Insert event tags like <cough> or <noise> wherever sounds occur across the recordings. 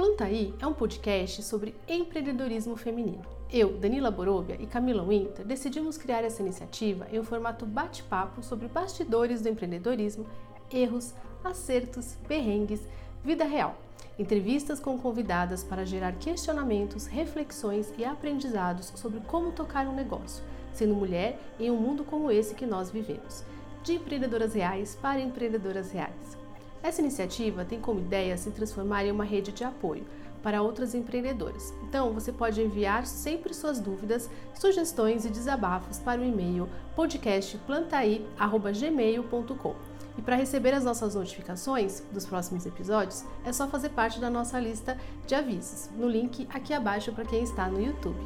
Plantaí é um podcast sobre empreendedorismo feminino. Eu, Danila Borobia e Camila Winter decidimos criar essa iniciativa em um formato bate-papo sobre bastidores do empreendedorismo, erros, acertos, perrengues, vida real. Entrevistas com convidadas para gerar questionamentos, reflexões e aprendizados sobre como tocar um negócio, sendo mulher em um mundo como esse que nós vivemos. De empreendedoras reais para empreendedoras reais. Essa iniciativa tem como ideia se transformar em uma rede de apoio para outras empreendedoras. Então, você pode enviar sempre suas dúvidas, sugestões e desabafos para o e-mail podcastplantai@gmail.com. E para receber as nossas notificações dos próximos episódios, é só fazer parte da nossa lista de avisos, no link aqui abaixo para quem está no YouTube.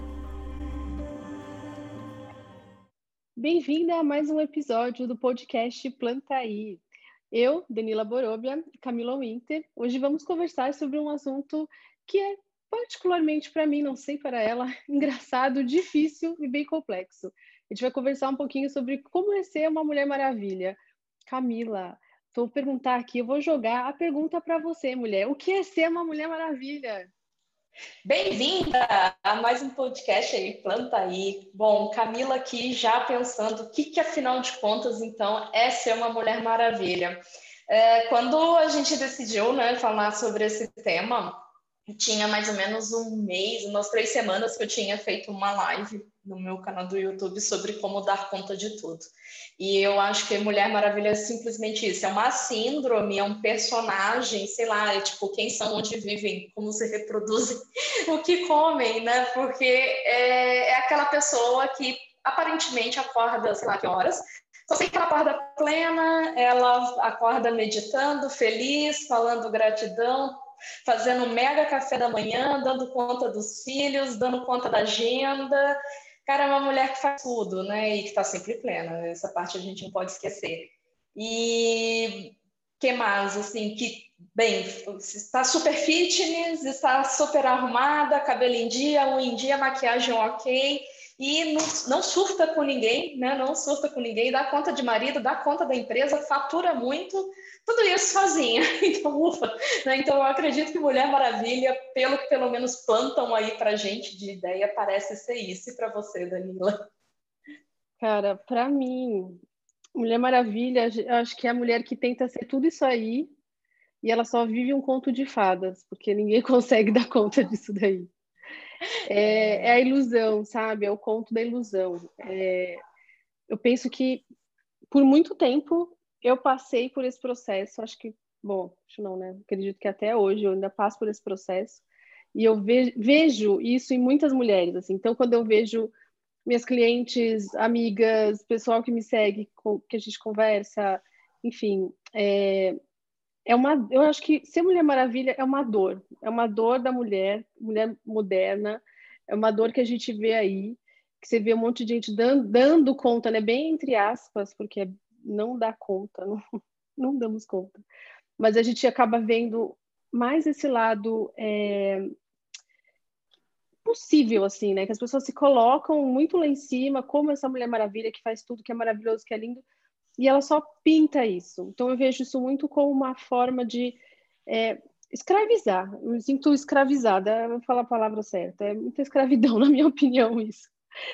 Bem-vinda a mais um episódio do podcast Plantaí. Eu, Danila Borobia e Camila Winter, hoje vamos conversar sobre um assunto que é particularmente para mim, não sei para ela, <laughs> engraçado, difícil e bem complexo. A gente vai conversar um pouquinho sobre como é ser uma Mulher Maravilha. Camila, vou perguntar aqui, eu vou jogar a pergunta para você, mulher. O que é ser uma Mulher Maravilha? Bem-vinda a mais um podcast aí, Planta aí. Bom, Camila aqui já pensando o que, que afinal de contas, então, é ser uma Mulher Maravilha. É, quando a gente decidiu né, falar sobre esse tema, tinha mais ou menos um mês, umas três semanas que eu tinha feito uma live no meu canal do YouTube sobre como dar conta de tudo. E eu acho que Mulher Maravilha é simplesmente isso, é uma síndrome, é um personagem, sei lá, é tipo quem são, onde vivem, como se reproduzem, <laughs> o que comem, né? Porque é, é aquela pessoa que aparentemente acorda, sei lá que horas, só sei que ela acorda plena, ela acorda meditando, feliz, falando gratidão, fazendo um mega café da manhã, dando conta dos filhos, dando conta da agenda. Cara, é uma mulher que faz tudo, né? E que está sempre plena. Essa parte a gente não pode esquecer. E que mais, assim, que, bem, está super fitness, está super arrumada, cabelo em dia, unha em dia, maquiagem ok, e não, não, surta com ninguém, né? Não surta com ninguém, dá conta de marido, dá conta da empresa, fatura muito, tudo isso sozinha. <laughs> Então, ufa. Né? Então, eu acredito que Mulher Maravilha, pelo que pelo menos plantam aí para gente de ideia, parece ser isso. E para você, Danila? Cara, para mim, Mulher Maravilha, eu acho que é a mulher que tenta ser tudo isso aí e ela só vive um conto de fadas, porque ninguém <laughs> consegue dar conta disso daí. É, é a ilusão, sabe? É o conto da ilusão. É, eu penso que por muito tempo eu passei por esse processo, acho que, bom, acho não, né? Acredito que até hoje eu ainda passo por esse processo. E eu vejo isso em muitas mulheres, assim. Então, quando eu vejo minhas clientes, amigas, pessoal que me segue, que a gente conversa, enfim, é, é uma, eu acho que ser Mulher Maravilha é uma dor, é uma dor da mulher, mulher moderna, é uma dor que a gente vê aí, que você vê um monte de gente dando, dando conta, né, bem entre aspas, porque não dá conta, não, <laughs> não damos conta. Mas a gente acaba vendo mais esse lado é, possível, assim, né? Que as pessoas se colocam muito lá em cima, como essa Mulher Maravilha que faz tudo, que é maravilhoso, que é lindo, e ela só pinta isso. Então eu vejo isso muito como uma forma de é, escravizar. Eu me sinto escravizada, vou falar a palavra certa. É muita escravidão, <laughs> na minha opinião, isso.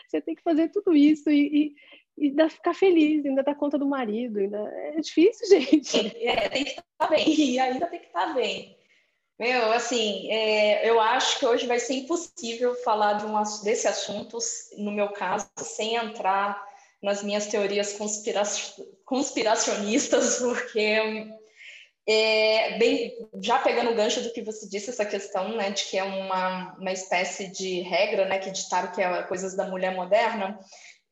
Você tem que fazer tudo isso e, e ainda ficar feliz, ainda dar conta do marido, ainda é difícil, <laughs> gente. É, tem que estar bem, e ainda tem que estar bem. Meu, assim, é, eu acho que hoje vai ser impossível falar de um, desse assunto, no meu caso, sem entrar nas minhas teorias conspira conspiracionistas, <laughs> porque é, bem, já pegando o gancho do que você disse, essa questão né, de que é uma, uma espécie de regra né, que ditaram que é coisas da mulher moderna,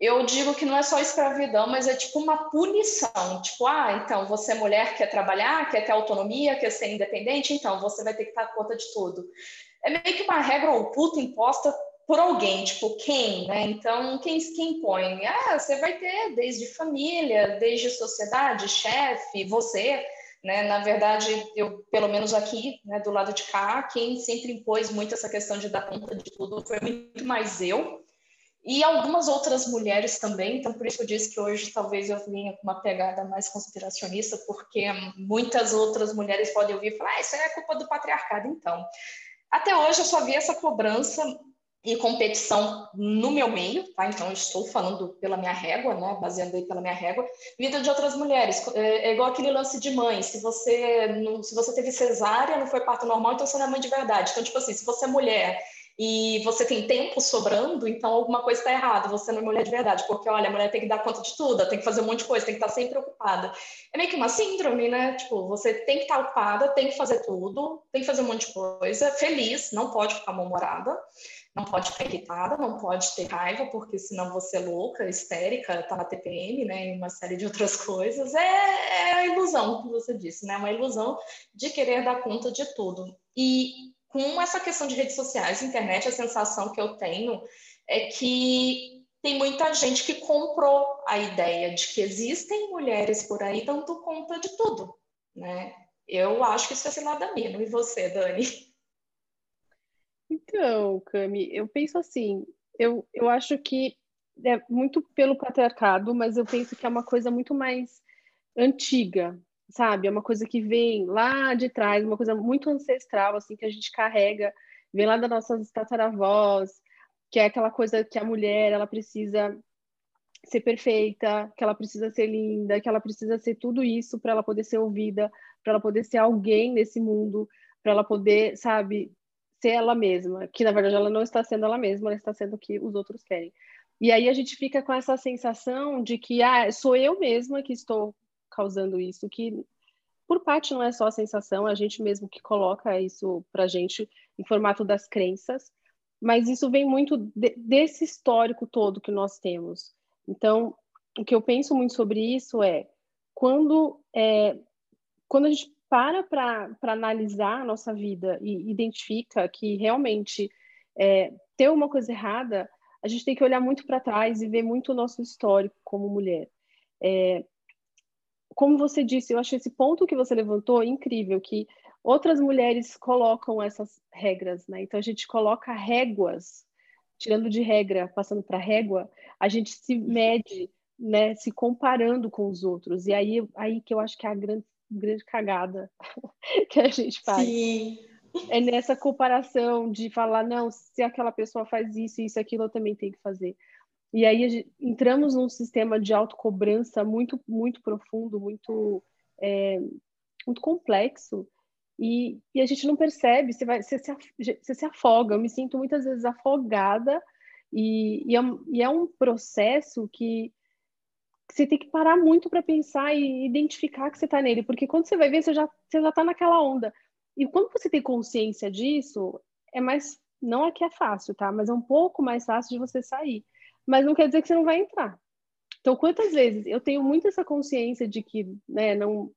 eu digo que não é só escravidão, mas é tipo uma punição. Tipo, ah, então você é mulher, quer trabalhar, quer ter autonomia, quer ser independente, então você vai ter que dar conta de tudo. É meio que uma regra oculta imposta por alguém, tipo, quem, né? Então, quem, quem impõe? Ah, você vai ter desde família, desde sociedade, chefe, você, né? Na verdade, eu, pelo menos aqui, né, do lado de cá, quem sempre impôs muito essa questão de dar conta de tudo foi muito mais eu, e algumas outras mulheres também, então por isso eu disse que hoje talvez eu venha com uma pegada mais conspiracionista, porque muitas outras mulheres podem ouvir e falar, ah, isso é culpa do patriarcado, então. Até hoje eu só vi essa cobrança e competição no meu meio, tá? Então, estou falando pela minha régua, né? Baseando aí pela minha régua, vida de outras mulheres. É, é igual aquele lance de mãe. Se você, não, se você teve cesárea, não foi parto normal, então você não é mãe de verdade. Então, tipo assim, se você é mulher e você tem tempo sobrando, então alguma coisa está errada, você não é mulher de verdade, porque olha, a mulher tem que dar conta de tudo, tem que fazer um monte de coisa, tem que estar sempre ocupada. É meio que uma síndrome, né? Tipo, você tem que estar ocupada, tem que fazer tudo, tem que fazer um monte de coisa, feliz, não pode ficar mal-humorada, não pode ficar irritada, não pode ter raiva, porque senão você é louca, histérica, tá na TPM, né? E uma série de outras <laughs> coisas. É, é a ilusão que você disse, né? Uma ilusão de querer dar conta de tudo. E com essa questão de redes sociais, internet, a sensação que eu tenho é que tem muita gente que comprou a ideia de que existem mulheres por aí dando conta de tudo, né? Eu acho que isso é cidadania, e você, Dani? Então, Cami, eu penso assim, eu, eu acho que é muito pelo patriarcado, mas eu penso que é uma coisa muito mais antiga, sabe? É uma coisa que vem lá de trás, uma coisa muito ancestral, assim, que a gente carrega, vem lá das nossas tataravós, que é aquela coisa que a mulher, ela precisa ser perfeita, que ela precisa ser linda, que ela precisa ser tudo isso para ela poder ser ouvida, para ela poder ser alguém nesse mundo, para ela poder, sabe, ser ela mesma, que na verdade ela não está sendo ela mesma, ela está sendo o que os outros querem. E aí a gente fica com essa sensação de que ah, sou eu mesma que estou causando isso, que por parte não é só a sensação, é a gente mesmo que coloca isso para gente em formato das crenças, mas isso vem muito de, desse histórico todo que nós temos. Então, o que eu penso muito sobre isso é quando é, quando a gente para para analisar a nossa vida e identifica que realmente é, tem uma coisa errada, a gente tem que olhar muito para trás e ver muito o nosso histórico como mulher. É, como você disse, eu acho esse ponto que você levantou incrível, que outras mulheres colocam essas regras, né? Então a gente coloca réguas, tirando de regra, passando para régua, a gente se mede, né? Se comparando com os outros. E aí, aí que eu acho que é a grande, grande cagada <laughs> que a gente faz. Sim. É nessa comparação de falar, não, se aquela pessoa faz isso, isso, aquilo, eu também tenho que fazer. E aí gente, entramos num sistema de autocobrança muito, muito profundo, muito, é, muito complexo, e, e, a gente não percebe, você, vai, você, se, você se afoga. Eu me sinto muitas vezes afogada, e, e, é, e é um processo que, que você tem que parar muito para pensar e identificar que você está nele, porque quando você vai ver, você já você já está naquela onda. E quando você tem consciência disso, é mais não é que é fácil, tá? Mas é um pouco mais fácil de você sair mas não quer dizer que você não vai entrar. Então, quantas vezes eu tenho muito essa consciência de que, né, não,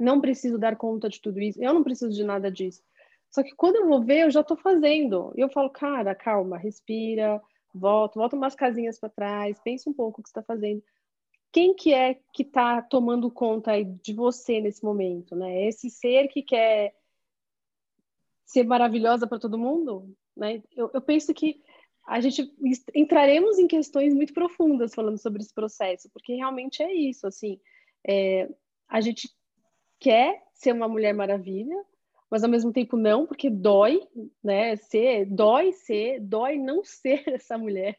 não preciso dar conta de tudo isso, eu não preciso de nada disso. Só que quando eu vou ver, eu já estou fazendo. E eu falo, cara, calma, respira, volta, volta umas casinhas para trás, pensa um pouco o que está fazendo. Quem que é que está tomando conta de você nesse momento, né? Esse ser que quer ser maravilhosa para todo mundo, né? Eu, eu penso que a gente entraremos em questões muito profundas falando sobre esse processo, porque realmente é isso, assim, é, a gente quer ser uma mulher maravilha, mas ao mesmo tempo não, porque dói, né, ser, dói ser, dói não <laughs> ser essa mulher.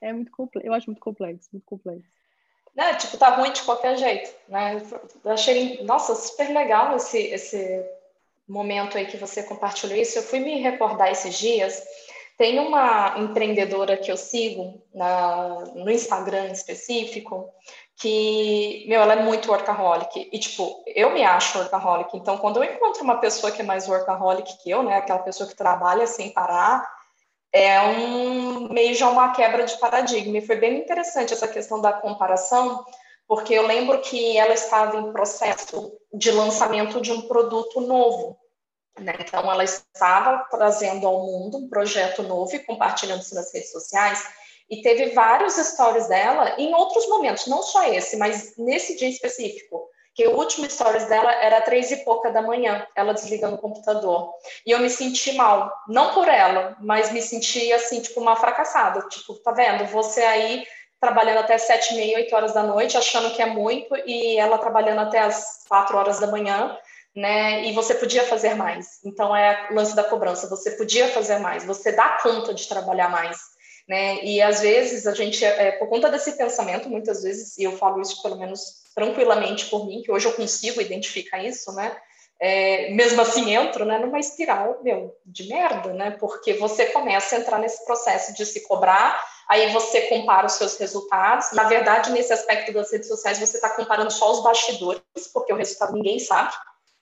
É muito complexo, eu acho muito complexo, muito complexo. Né, tipo, tá ruim de qualquer jeito, né? Eu achei, nossa, super legal esse, esse momento aí que você compartilhou isso. Eu fui me recordar esses dias tem uma empreendedora que eu sigo na, no Instagram específico que, meu, ela é muito workaholic. E, tipo, eu me acho workaholic. Então, quando eu encontro uma pessoa que é mais workaholic que eu, né, aquela pessoa que trabalha sem parar, é um meio já uma quebra de paradigma. E foi bem interessante essa questão da comparação, porque eu lembro que ela estava em processo de lançamento de um produto novo. Né? Então, ela estava trazendo ao mundo um projeto novo e compartilhando isso nas redes sociais. E teve vários stories dela em outros momentos, não só esse, mas nesse dia específico. Que o último stories dela era três e pouca da manhã, ela desligando o computador. E eu me senti mal, não por ela, mas me senti assim, tipo, uma fracassada. Tipo, tá vendo? Você aí trabalhando até sete e meia, oito horas da noite, achando que é muito, e ela trabalhando até as quatro horas da manhã né? E você podia fazer mais. Então é lance da cobrança, você podia fazer mais, você dá conta de trabalhar mais. Né? E às vezes a gente, é, por conta desse pensamento, muitas vezes, e eu falo isso pelo menos tranquilamente por mim, que hoje eu consigo identificar isso, né? É, mesmo assim entro né, numa espiral meu, de merda, né? Porque você começa a entrar nesse processo de se cobrar, aí você compara os seus resultados. Na verdade, nesse aspecto das redes sociais, você está comparando só os bastidores, porque o resultado ninguém sabe.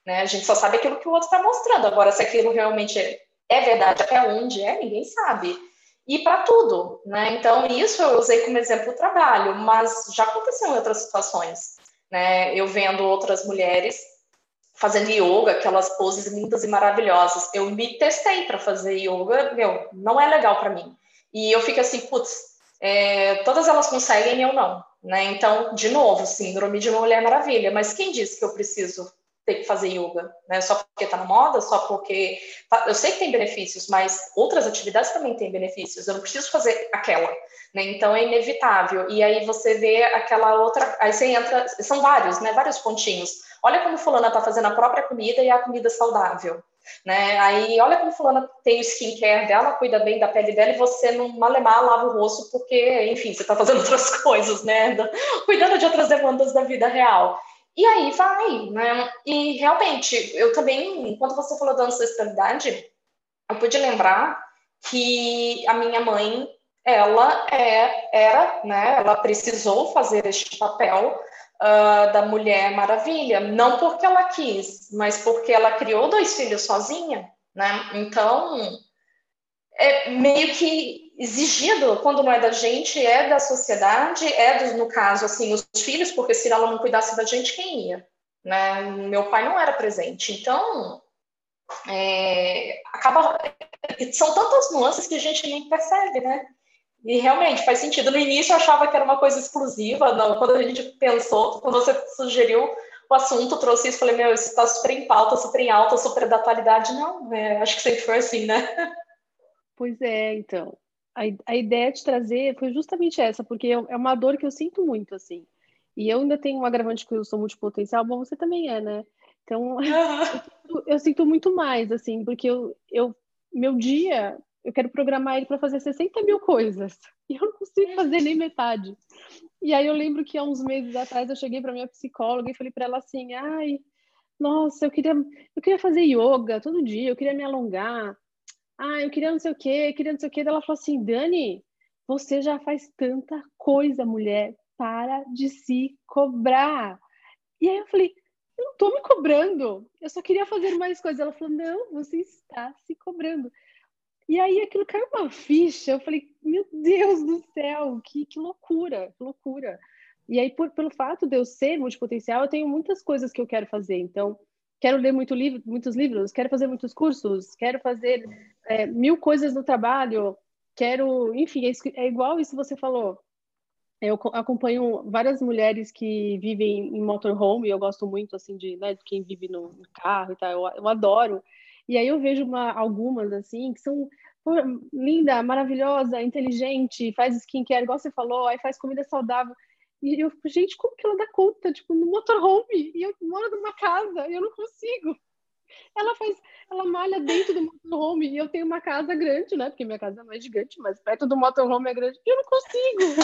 Né? A gente só sabe aquilo que o outro está mostrando. Agora, se aquilo realmente é, é verdade, até onde é, ninguém sabe. E para tudo, né? Então, isso eu usei como exemplo o trabalho, mas já aconteceu em outras situações, né? Eu vendo outras mulheres fazendo yoga, aquelas poses lindas e maravilhosas. Eu me testei para fazer yoga, meu, não é legal para mim. E eu fico assim, putz, é, todas elas conseguem, eu não. Né? Então, de novo, síndrome de uma Mulher Maravilha. Mas quem disse que eu preciso ter que fazer yoga, né? Só porque está na moda, só porque tá... eu sei que tem benefícios, mas outras atividades também têm benefícios. Eu não preciso fazer aquela, né? Então é inevitável. E aí você vê aquela outra, aí você entra, são vários, né? Vários pontinhos. Olha como fulana está fazendo a própria comida e a comida saudável. Né? Aí, olha como fulana tem o skincare dela, cuida bem da pele dela e você não malemar lava o rosto porque, enfim, você está fazendo <laughs> outras coisas, né? Cuidando de outras demandas da vida real. E aí vai, né? E realmente, eu também, enquanto você falou da ancestralidade, eu pude lembrar que a minha mãe, ela é, era, né? Ela precisou fazer este papel uh, da Mulher Maravilha, não porque ela quis, mas porque ela criou dois filhos sozinha, né? Então, é meio que exigido, quando não é da gente, é da sociedade, é, do, no caso, assim, os filhos, porque se ela não cuidasse da gente, quem ia? Né? Meu pai não era presente. Então, é, acaba... São tantas nuances que a gente nem percebe, né? E realmente faz sentido. No início eu achava que era uma coisa exclusiva, não. Quando a gente pensou, quando você sugeriu o assunto, trouxe isso, falei, meu, isso está super em pauta, super em alta, super da atualidade. Não, é, acho que sempre foi assim, né? Pois é, então a, a ideia de trazer foi justamente essa, porque é, é uma dor que eu sinto muito, assim. E eu ainda tenho um agravante que eu sou multipotencial, bom, você também é, né? Então, <laughs> eu, eu, sinto muito mais, assim, porque eu, eu, meu dia, eu quero programar ele para fazer 60 mil coisas, <laughs> e eu não consigo fazer nem metade. E aí eu lembro que há uns meses atrás eu cheguei para minha psicóloga e falei para ela assim, ai, nossa, eu queria, eu queria fazer yoga todo dia, eu queria me alongar, ah, eu queria não sei o quê, queria não sei o quê. Ela falou assim, Dani, você já faz tanta coisa, mulher, para de se cobrar. E aí eu falei, eu não estou me cobrando, eu só queria fazer mais coisas. Ela falou, não, você está se cobrando. E aí aquilo caiu uma ficha, eu falei, meu Deus do céu, que, que loucura, que loucura. E aí, por, pelo fato de eu ser multipotencial, eu tenho muitas coisas que eu quero fazer. Então, quero ler muito livro, muitos livros, quero fazer muitos cursos, quero fazer é, mil coisas no trabalho, quero, enfim, é, é igual isso que você falou. Eu acompanho várias mulheres que vivem em motorhome, e eu gosto muito assim de, né, de quem vive no carro e tal, eu, eu adoro. E aí eu vejo uma, algumas assim que são linda, maravilhosa, inteligente, faz skincare, igual você falou, aí faz comida saudável. E eu fico, gente, como que ela dá conta? Tipo, no motorhome, e eu moro numa casa, e eu não consigo. Ela faz, ela malha dentro do motorhome, e eu tenho uma casa grande, né? Porque minha casa não é gigante, mas perto do motorhome é grande, e eu não consigo.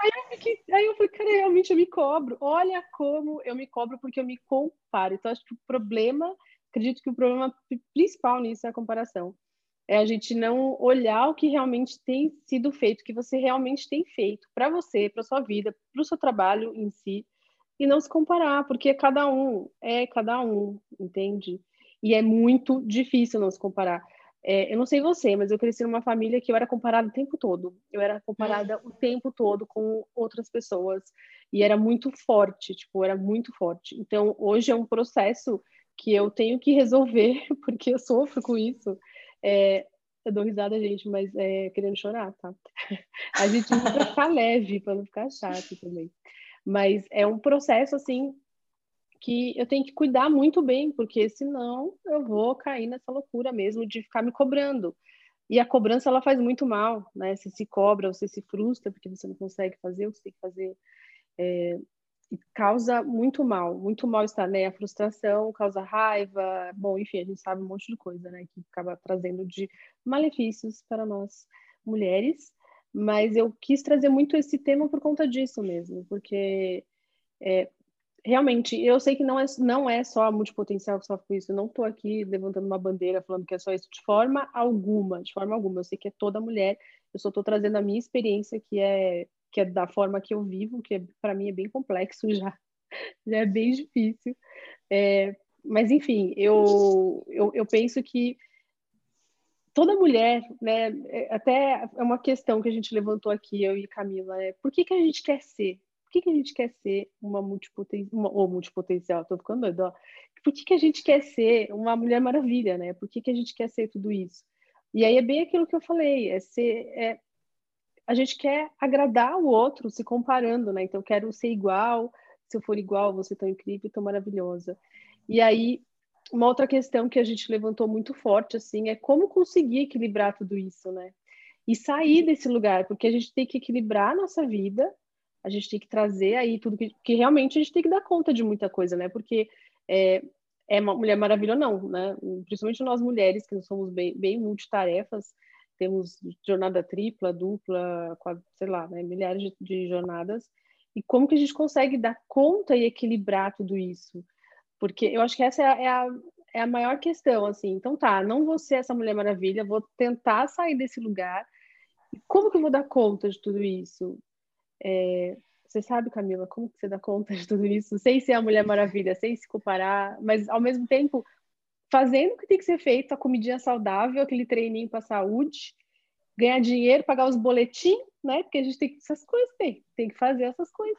aí, eu fiquei, aí eu falei, cara, realmente eu me cobro. Olha como eu me cobro, porque eu me comparo. Então, acho que o problema, acredito que o problema principal nisso é a comparação é a gente não olhar o que realmente tem sido feito, o que você realmente tem feito para você, para sua vida, para o seu trabalho em si, e não se comparar, porque cada um é cada um, entende? E é muito difícil não se comparar. É, eu não sei você, mas eu cresci numa família que eu era comparada o tempo todo. Eu era comparada o tempo todo com outras pessoas e era muito forte, tipo, era muito forte. Então, hoje é um processo que eu tenho que resolver <laughs> porque eu sofro com isso é, eu dou risada, gente, mas é querendo chorar, tá? <laughs> A gente vai ficar leve, para não ficar chato também. Mas é um processo, assim, que eu tenho que cuidar muito bem, porque senão eu vou cair nessa loucura mesmo de ficar me cobrando. E a cobrança, ela faz muito mal, né? Você se cobra, você se frustra porque você não consegue fazer o que você tem que fazer. É... causa muito mal, muito mal-estar, né? A frustração causa raiva, bom, enfim, a gente sabe um monte de coisa, né? Que acaba trazendo de malefícios para nós mulheres, mas eu quis trazer muito esse tema por conta disso mesmo, porque é, realmente eu sei que não é, não é só a multipotencial que sofre com isso, eu não estou aqui levantando uma bandeira falando que é só isso, de forma alguma, de forma alguma, eu sei que é toda mulher, eu só estou trazendo a minha experiência, que é que é da forma que eu vivo, que é, para mim é bem complexo já, <laughs> já é bem difícil. É, mas, enfim, eu, eu, eu penso que toda mulher, né, é, até é uma questão que a gente levantou aqui, eu e Camila, é por que, que a gente quer ser? Por que, que a gente quer ser uma multipotencial, ou multipotencial, tô ficando doido, ó. Por que, que a gente quer ser uma mulher maravilha, né? Por que, que a gente quer ser tudo isso? E aí é bem aquilo que eu falei, é ser, é, a gente quer agradar o outro se comparando, né? Então, eu quero ser igual, se eu for igual, você tão incrível, tão maravilhosa. E aí, uma outra questão que a gente levantou muito forte, assim, é como conseguir equilibrar tudo isso, né? E sair desse lugar, porque a gente tem que equilibrar a nossa vida, a gente tem que trazer aí tudo que, que realmente a gente tem que dar conta de muita coisa, né? Porque é, é uma Mulher Maravilha ou não, né? Principalmente nós mulheres, que somos bem, bem multitarefas, temos jornada tripla, dupla, sei lá, né, milhares de, de jornadas. E como que a gente consegue dar conta e equilibrar tudo isso? Porque eu acho que essa é a, é a, é a maior questão, assim. Então tá, não vou ser essa Mulher Maravilha, vou tentar sair desse lugar. E como que eu vou dar conta de tudo isso? É, você sabe, Camila, como que você dá conta de tudo isso? Sem ser a Mulher Maravilha, sem se comparar, mas ao mesmo tempo fazendo o que tem que ser feito, a comidinha saudável, aquele treininho para saúde, ganhar dinheiro, pagar os boletins, né? Porque a gente tem que essas coisas, tem, tem que fazer essas coisas.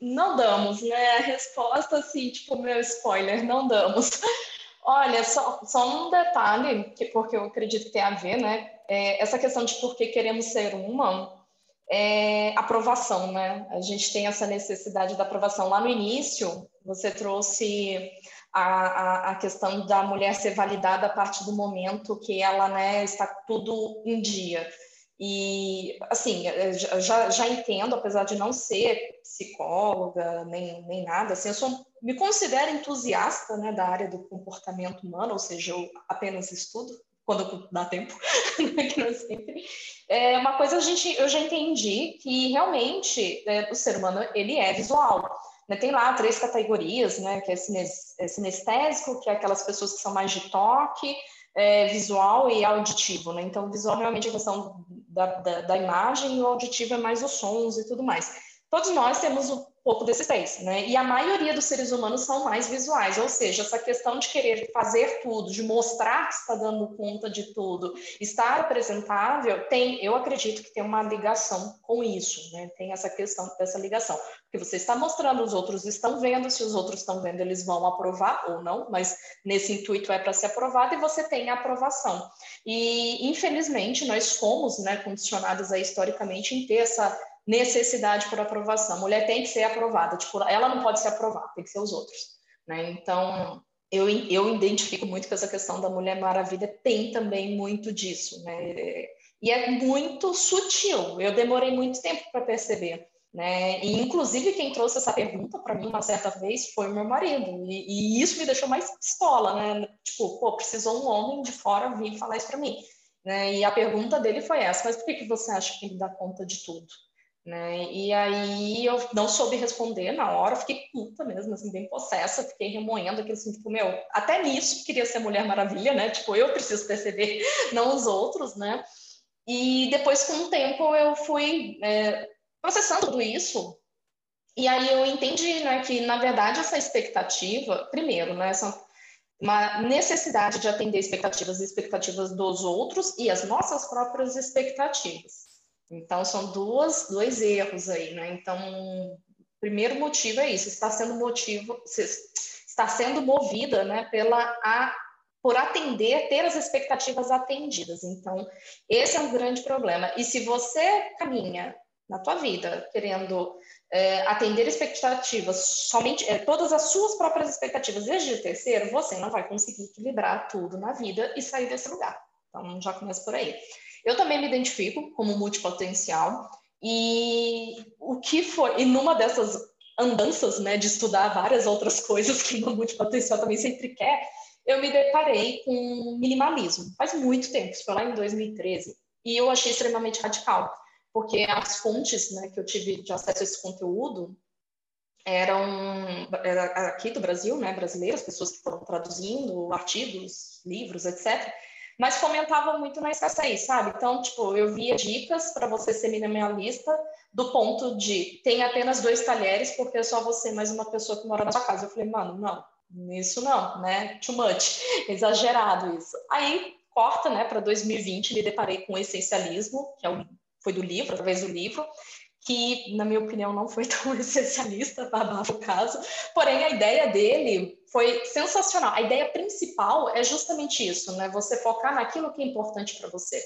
Não damos, né? A resposta, assim, tipo, meu spoiler, não damos. Olha, só, só um detalhe, que, porque eu acredito que tem a ver, né? É, essa questão de por que queremos ser uma, é aprovação, né? A gente tem essa necessidade da aprovação. Lá no início, você trouxe a, a, a, questão da mulher ser validada a partir do momento que ela né, está tudo em dia. E, assim, já, já entendo, apesar de não ser psicóloga nem, nem nada, assim, eu sou, me considero entusiasta né, da área do comportamento humano, ou seja, eu apenas estudo quando dá tempo, <laughs> né, que não sempre. É uma coisa a gente, eu já entendi que realmente é, o ser humano ele é visual. Né, tem lá três categorias, né, que é, é sinestésico, que é aquelas pessoas que são mais de toque, é, visual e auditivo, né? Então, visual realmente é a questão da, da, da, imagem e o auditivo é mais os sons e tudo mais. Todos nós temos um pouco três, né? E a maioria dos seres humanos são mais visuais, ou seja, essa questão de querer fazer tudo, de mostrar que está dando conta de tudo, estar apresentável, tem, eu acredito que tem uma ligação com isso, né? Tem essa questão dessa ligação, porque você está mostrando, os outros estão vendo, se os outros estão vendo, eles vão aprovar ou não, mas nesse intuito é para ser aprovado e você tem a aprovação. E infelizmente nós fomos, né, condicionados aí historicamente em ter essa necessidade por aprovação. A mulher tem que ser aprovada, tipo, ela não pode ser aprovada, tem que ser os outros, né? Então, eu, eu identifico muito que essa questão da Mulher Maravilha tem também muito disso, né? E é muito sutil. Eu demorei muito tempo para perceber, né? E inclusive quem trouxe essa pergunta para mim uma certa vez foi o meu marido, e, e, isso me deixou mais pistola, né? Tipo, pô, precisou um homem de fora vir falar isso para mim. Né? E a pergunta dele foi essa: mas por que, que você acha que ele dá conta de tudo? Né? E aí eu não soube responder na hora, fiquei puta mesmo, assim, bem possessa, fiquei remoendo aquele assim, tipo, meu, até nisso queria ser Mulher Maravilha, né? Tipo, eu preciso perceber, <laughs> não os outros, né? E depois, com o tempo, eu fui é, processando tudo isso, e aí eu entendi, né, que na verdade essa expectativa, primeiro, né, essa uma necessidade de atender expectativas e expectativas dos outros e as nossas próprias expectativas. Então, são duas, dois erros aí, né? Então, primeiro motivo é isso, está sendo motivo, está sendo movida, né, pela a, por atender, ter as expectativas atendidas. Então, esse é um grande problema. E se você caminha na tua vida querendo é, atender expectativas, somente é, todas as suas próprias expectativas desde o terceiro, você não vai conseguir equilibrar tudo na vida e sair desse lugar. Então, já começa por aí. Eu também me identifico como multipotencial e o que foi, e numa dessas andanças, né, de estudar várias outras coisas que uma multipotencial também sempre quer, eu me deparei com minimalismo. Faz muito tempo, foi lá em 2013. E eu achei extremamente radical, porque as fontes né, que eu tive de acesso a esse conteúdo eram era aqui do Brasil, né, brasileiras, pessoas que foram traduzindo artigos, livros, etc. Mas fomentava muito na escassez, sabe? Então, tipo, eu via dicas para você ser minimalista do ponto de tem apenas dois talheres porque é só você mais uma pessoa que mora na sua casa. Eu falei, mano, não, isso não, né? Too much, <laughs> exagerado isso. Aí corta, né, para 2020, me deparei com o essencialismo, que é o, foi do livro, através do livro, que, na minha opinião, não foi <laughs> tão essencialista, abafa o caso, porém a ideia dele foi sensacional. A ideia principal é justamente isso, né? Você focar naquilo que é importante para você.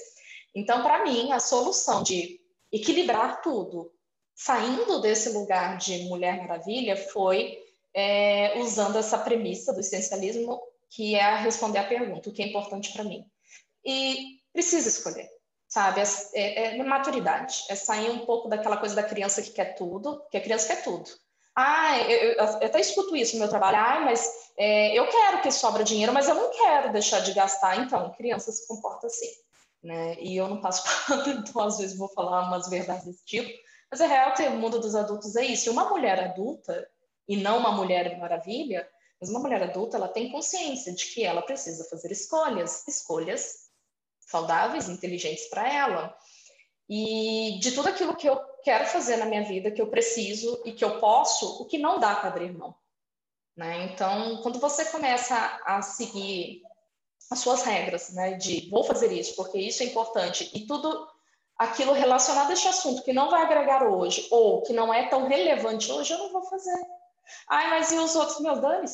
Então, para mim, a solução de equilibrar tudo, saindo desse lugar de Mulher Maravilha, foi é, usando essa premissa do essencialismo, que é responder a pergunta: o que é importante para mim? E precisa escolher, sabe? É, é, é, maturidade, é sair um pouco daquela coisa da criança que quer tudo, porque a criança quer tudo. Ah, eu, eu, eu até escuto isso no meu trabalho, ah, mas é, eu quero que sobra dinheiro, mas eu não quero deixar de gastar. Então, criança se comporta assim, né? E eu não passo <laughs> pano, então às vezes vou falar umas verdades desse tipo. Mas é real que o mundo dos adultos é isso. Uma mulher adulta, e não uma mulher maravilha, mas uma mulher adulta, ela tem consciência de que ela precisa fazer escolhas, escolhas saudáveis, inteligentes para ela. E de tudo aquilo que eu quero fazer na minha vida, que eu preciso e que eu posso, o que não dá para abrir mão. Né? Então, quando você começa a seguir as suas regras, né, de vou fazer isso porque isso é importante e tudo aquilo relacionado a este assunto que não vai agregar hoje ou que não é tão relevante hoje, eu não vou fazer. Ai, mas e os outros? Meu, dane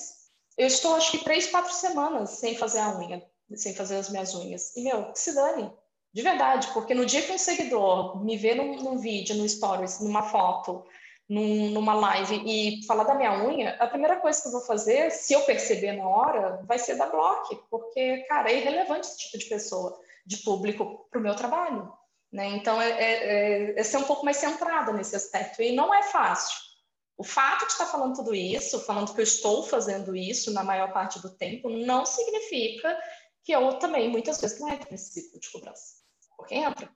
Eu estou, acho que, três, quatro semanas sem fazer a unha, sem fazer as minhas unhas. E, meu, que se dane. De verdade, porque no dia que um seguidor me vê num, num vídeo, no stories, numa foto, num, numa live e falar da minha unha, a primeira coisa que eu vou fazer, se eu perceber na hora, vai ser dar bloco, porque, cara, é irrelevante esse tipo de pessoa, de público, para o meu trabalho. Né? Então, é, é, é, é ser um pouco mais centrada nesse aspecto. E não é fácil. O fato de estar falando tudo isso, falando que eu estou fazendo isso na maior parte do tempo, não significa que eu também, muitas vezes, não entro nesse ciclo de cobrança. Porque entra.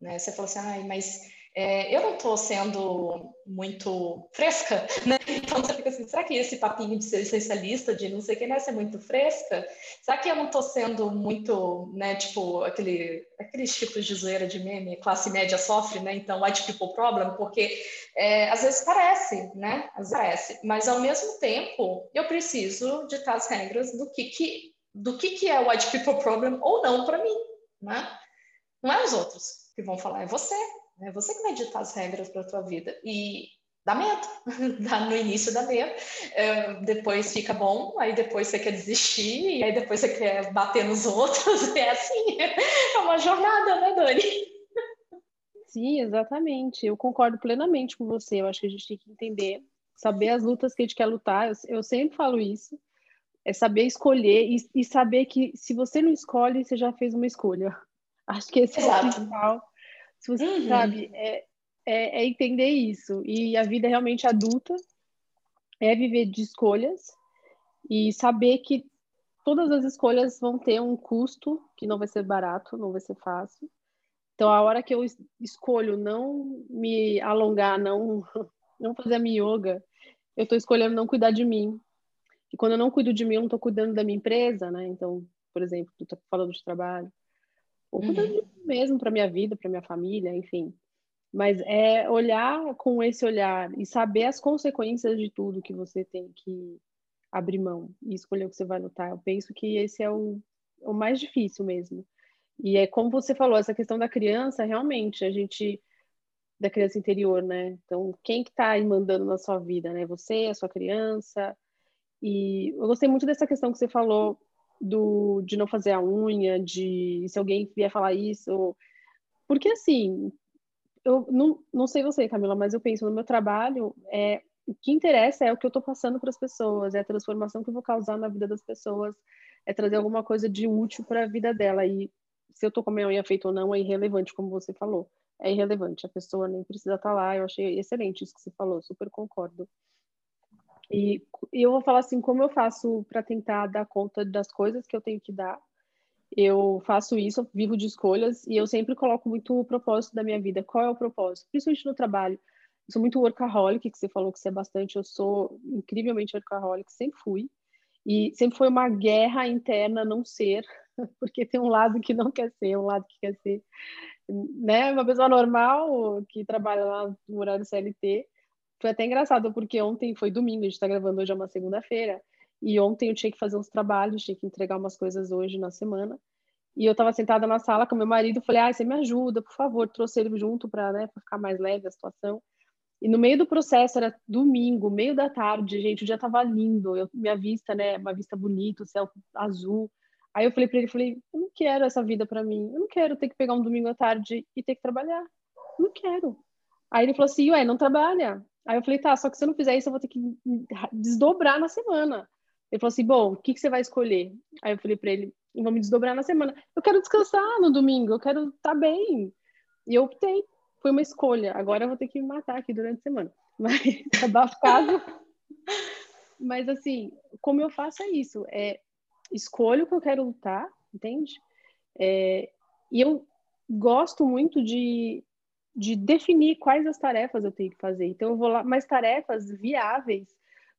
Né? Você fala assim, ai, mas é, eu não estou sendo muito fresca, <laughs> né? Então você fica assim, será que esse papinho de ser essencialista, de não sei o que, né, ser muito fresca? Será que eu não estou sendo muito, né, tipo, aquele, aqueles tipos de zoeira de meme, classe média sofre, né? Então, white people problem, porque é, às vezes parece, né? Às vezes parece, mas ao mesmo tempo eu preciso ditar as regras do que, que, do que, que é o white people problem ou não para mim, né? Não é os outros que vão falar, é você, é você que vai ditar as regras para a tua vida. E dá medo. <laughs> no início dá medo. É, depois fica bom, aí depois você quer desistir, e aí depois você quer bater nos outros. <laughs> É assim. É uma jornada, né, Dani? Sim, exatamente. Eu concordo plenamente com você. Eu acho que a gente tem que entender, saber as lutas que a gente quer lutar. Eu, eu sempre falo isso. É saber escolher e, e, saber que se você não escolhe, você já fez uma escolha. <laughs> Acho que esse Exato. é o principal se você uhum. sabe, é, é, é, entender isso. E a vida realmente adulta é viver de escolhas e saber que todas as escolhas vão ter um custo que não vai ser barato, não vai ser fácil. Então, a hora que eu escolho não me alongar, não, <laughs> não fazer a minha yoga, eu estou escolhendo não cuidar de mim. E quando eu não cuido de mim, eu não estou cuidando da minha empresa, né? Então, por exemplo, tu está falando de trabalho ou cuidando uhum. de mim mesmo para minha vida, para minha família, enfim. Mas é olhar com esse olhar e saber as consequências de tudo que você tem que abrir mão e escolher o que você vai lutar. Eu penso que esse é o, o mais difícil mesmo. E é como você falou, essa questão da criança, realmente, a gente da criança interior, né? Então, quem que tá aí mandando na sua vida, né? Você, a sua criança. E eu gostei muito dessa questão que você falou do, de não fazer a unha, de se alguém vier falar isso. Porque, assim, eu não, não sei você, Camila, mas eu penso no meu trabalho, é, o que interessa é o que eu estou passando para as pessoas, é a transformação que eu vou causar na vida das pessoas, é trazer alguma coisa de útil para a vida dela. E se eu estou com a minha unha feita ou não é irrelevante, como você falou. É irrelevante, a pessoa nem precisa estar tá lá. Eu achei excelente isso que você falou, super concordo. E, e eu vou falar assim, como eu faço para tentar dar conta das coisas que eu tenho que dar. Eu faço isso, eu vivo de escolhas e eu sempre coloco muito o propósito da minha vida. Qual é o propósito? Principalmente no trabalho. Eu sou muito workaholic, que você falou que você é bastante. Eu sou incrivelmente workaholic, sempre fui. E sempre foi uma guerra interna não ser, <laughs> porque tem um lado que não quer ser, um lado que quer ser, né? Uma pessoa normal que trabalha lá no horário CLT. Foi até engraçado, porque ontem foi domingo, a gente está gravando hoje é uma segunda-feira, e ontem eu tinha que fazer uns trabalhos, tinha que entregar umas coisas hoje na semana. E eu estava sentada na sala com meu marido, falei: "Ah, você me ajuda, por favor". Trouxe ele junto para, né, ficar mais leve a situação. E no meio do processo, era domingo, meio da tarde, gente, o dia tava lindo. Eu, minha vista, né, uma vista bonita, o céu azul. Aí eu falei para ele, falei, eu não quero essa vida para mim. Eu não quero ter que pegar um domingo à tarde e ter que trabalhar. Eu não quero. Aí ele falou assim, ué, não trabalha. Aí eu falei, tá, só que se eu não fizer isso, eu vou ter que desdobrar na semana. Ele falou assim, bom, o que, que você vai escolher? Aí eu falei para ele, vou me desdobrar na semana. Eu quero descansar no domingo, eu quero estar tá bem. E eu optei foi uma escolha. Agora eu vou ter que me matar aqui durante a semana. <laughs> Mas abafo caso. Mas assim, como eu faço é isso. É, escolho o que eu quero lutar, entende? É, e eu gosto muito de, de definir quais as tarefas eu tenho que fazer. Então eu vou lá, mais tarefas viáveis.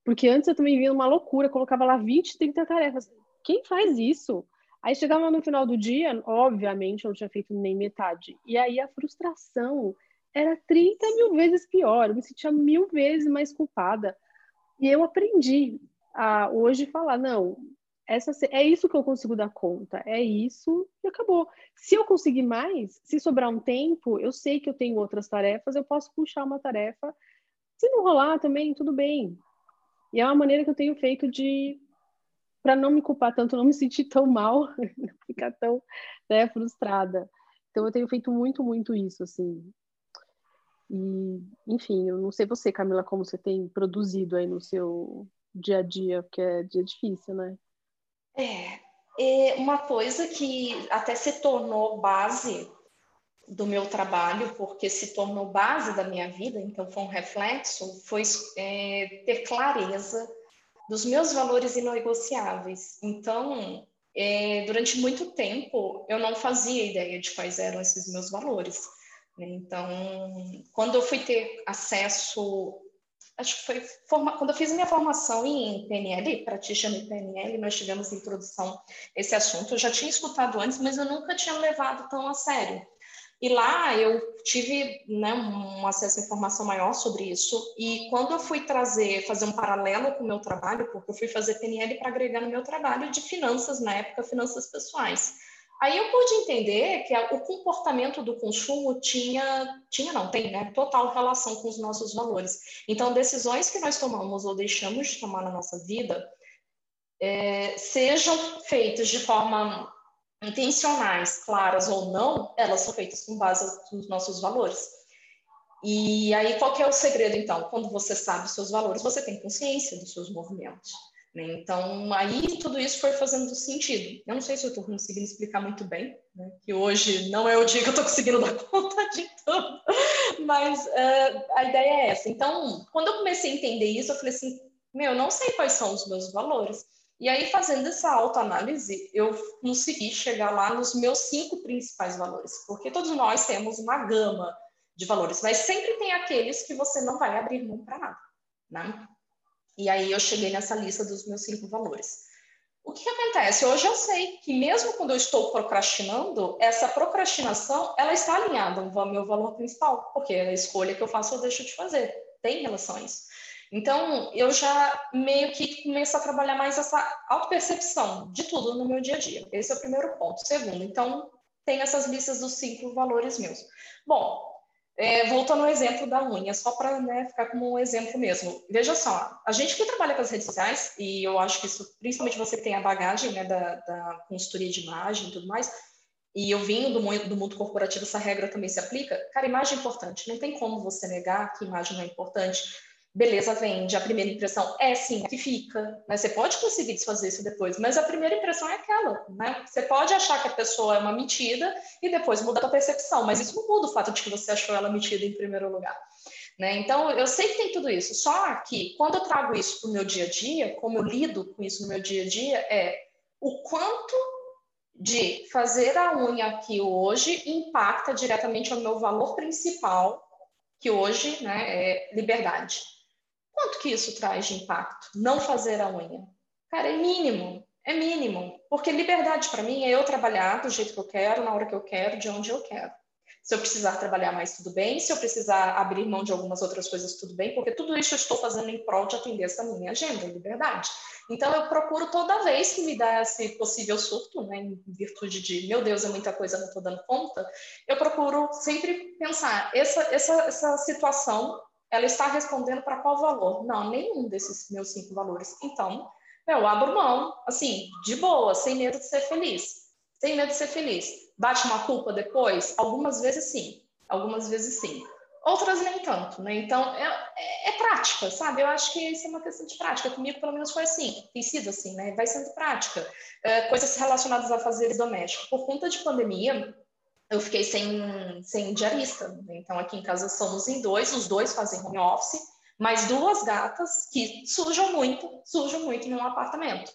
Porque antes eu também via uma loucura, colocava lá 20, 30 tarefas. Quem faz isso? Aí chegava no final do dia, obviamente, eu não tinha feito nem metade. E aí a frustração era 30 mil vezes pior, eu me sentia mil vezes mais culpada. E eu aprendi a hoje falar: não, essa, é isso que eu consigo dar conta, é isso e acabou. Se eu conseguir mais, se sobrar um tempo, eu sei que eu tenho outras tarefas, eu posso puxar uma tarefa. Se não rolar também, tudo bem. E é uma maneira que eu tenho feito de para não me culpar tanto, não me sentir tão mal, não <laughs> ficar tão né, frustrada. Então eu tenho feito muito, muito isso, assim. E, enfim, eu não sei você, Camila, como você tem produzido aí no seu dia a dia, porque é dia difícil, né? É, é uma coisa que até se tornou base do meu trabalho, porque se tornou base da minha vida, então foi um reflexo, foi é, ter clareza dos meus valores inegociáveis. Então, é, durante muito tempo, eu não fazia ideia de quais eram esses meus valores. Né? Então, quando eu fui ter acesso, acho que foi forma, quando eu fiz minha formação em PNL, practitioner em PNL, nós tivemos introdução esse assunto. Eu já tinha escutado antes, mas eu nunca tinha levado tão a sério. E lá eu tive né, um acesso à informação maior sobre isso. E quando eu fui trazer, fazer um paralelo com o meu trabalho, porque eu fui fazer PNL para agregar no meu trabalho de finanças, na época, finanças pessoais. Aí eu pude entender que o comportamento do consumo tinha, tinha não, tem, né, total relação com os nossos valores. Então, decisões que nós tomamos ou deixamos de tomar na nossa vida, é, sejam feitas de forma intencionais, claras ou não, elas são feitas com base nos nossos valores. E aí, qual é o segredo, então? Quando você sabe os seus valores, você tem consciência dos seus movimentos. Né? Então, aí tudo isso foi fazendo sentido. Eu não sei se eu estou conseguindo explicar muito bem, né? que hoje não é o dia que eu estou conseguindo <laughs> dar conta de tudo, mas uh, a ideia é essa. Então, quando eu comecei a entender isso, eu falei assim, meu, eu não sei quais são os meus valores. E aí, fazendo essa autoanálise, eu consegui chegar lá nos meus cinco principais valores, porque todos nós temos uma gama de valores, mas sempre tem aqueles que você não vai abrir mão para nada, né? E aí eu cheguei nessa lista dos meus cinco valores. O que, acontece? Hoje eu sei que mesmo quando eu estou procrastinando, essa procrastinação ela está alinhada ao meu valor principal, porque a escolha que eu faço eu deixo de fazer. Tem isso. Então, eu já meio que começo a trabalhar mais essa autopercepção de tudo no meu dia a dia. Esse é o primeiro ponto. Segundo, então, tem essas listas dos cinco valores meus. Bom, é, voltando ao exemplo da unha, só para né, ficar como um exemplo mesmo. Veja só, a gente que trabalha com as redes sociais, e eu acho que isso, principalmente você tem a bagagem né, da, da consultoria de imagem e tudo mais, e eu vim do mundo, do mundo corporativo, essa regra também se aplica. Cara, imagem é importante, não tem como você negar que imagem não é importante beleza vende, a primeira impressão é sim que fica, né? Você pode conseguir desfazer isso depois, mas a primeira impressão é aquela, né? Você pode achar que a pessoa é uma metida e depois mudar a percepção, mas isso não muda o fato de que você achou ela metida em primeiro lugar. Né? Então, eu sei que tem tudo isso, só que quando eu trago isso para o meu dia a dia, como eu lido com isso no meu dia a dia, é o quanto de fazer a unha aqui hoje impacta diretamente ao meu valor principal, que hoje né, é liberdade. Quanto que isso traz de impacto? Não fazer a unha. Cara, é mínimo, é mínimo. Porque liberdade para mim é eu trabalhar do jeito que eu quero, na hora que eu quero, de onde eu quero. Se eu precisar trabalhar mais, tudo bem. Se eu precisar abrir mão de algumas outras coisas, tudo bem, porque tudo isso eu estou fazendo em prol de atender essa minha agenda, liberdade. Então, eu procuro toda vez que me dá esse possível surto, né, em virtude de, meu Deus, é muita coisa, não estou dando conta, eu procuro sempre pensar, essa, essa, essa situação, ela está respondendo para qual valor? Não, nenhum desses meus cinco valores. Então, eu abro mão, assim, de boa, sem medo de ser feliz. Sem medo de ser feliz. Bate uma culpa depois? Algumas vezes sim, algumas vezes sim. Outras nem tanto, né? Então, é, é, é, prática, sabe? Eu acho que isso é uma questão de prática. Comigo, pelo menos, foi assim. Tem sido assim, né? Vai sendo prática. É, coisas relacionadas a fazeres domésticos. Por conta de pandemia, eu fiquei sem, sem diarista. Né? Então, aqui em casa somos em dois. Os dois fazem home office. Mais duas gatas que sujam muito, sujam muito um apartamento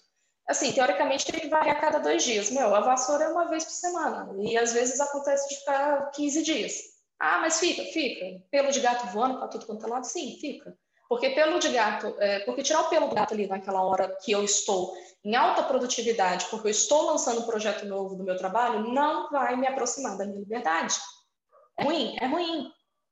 assim, teoricamente tem que varrer a cada dois dias. Meu, a vassoura é uma vez por semana. E às vezes acontece de ficar 15 dias. Ah, mas fica, fica. Pelo de gato voando para tudo quanto é lado? Sim, fica. Porque pelo de gato, é, porque tirar o pelo do gato ali naquela hora que eu estou em alta produtividade, porque eu estou lançando um projeto novo do meu trabalho, não vai me aproximar da minha liberdade. É ruim, é ruim.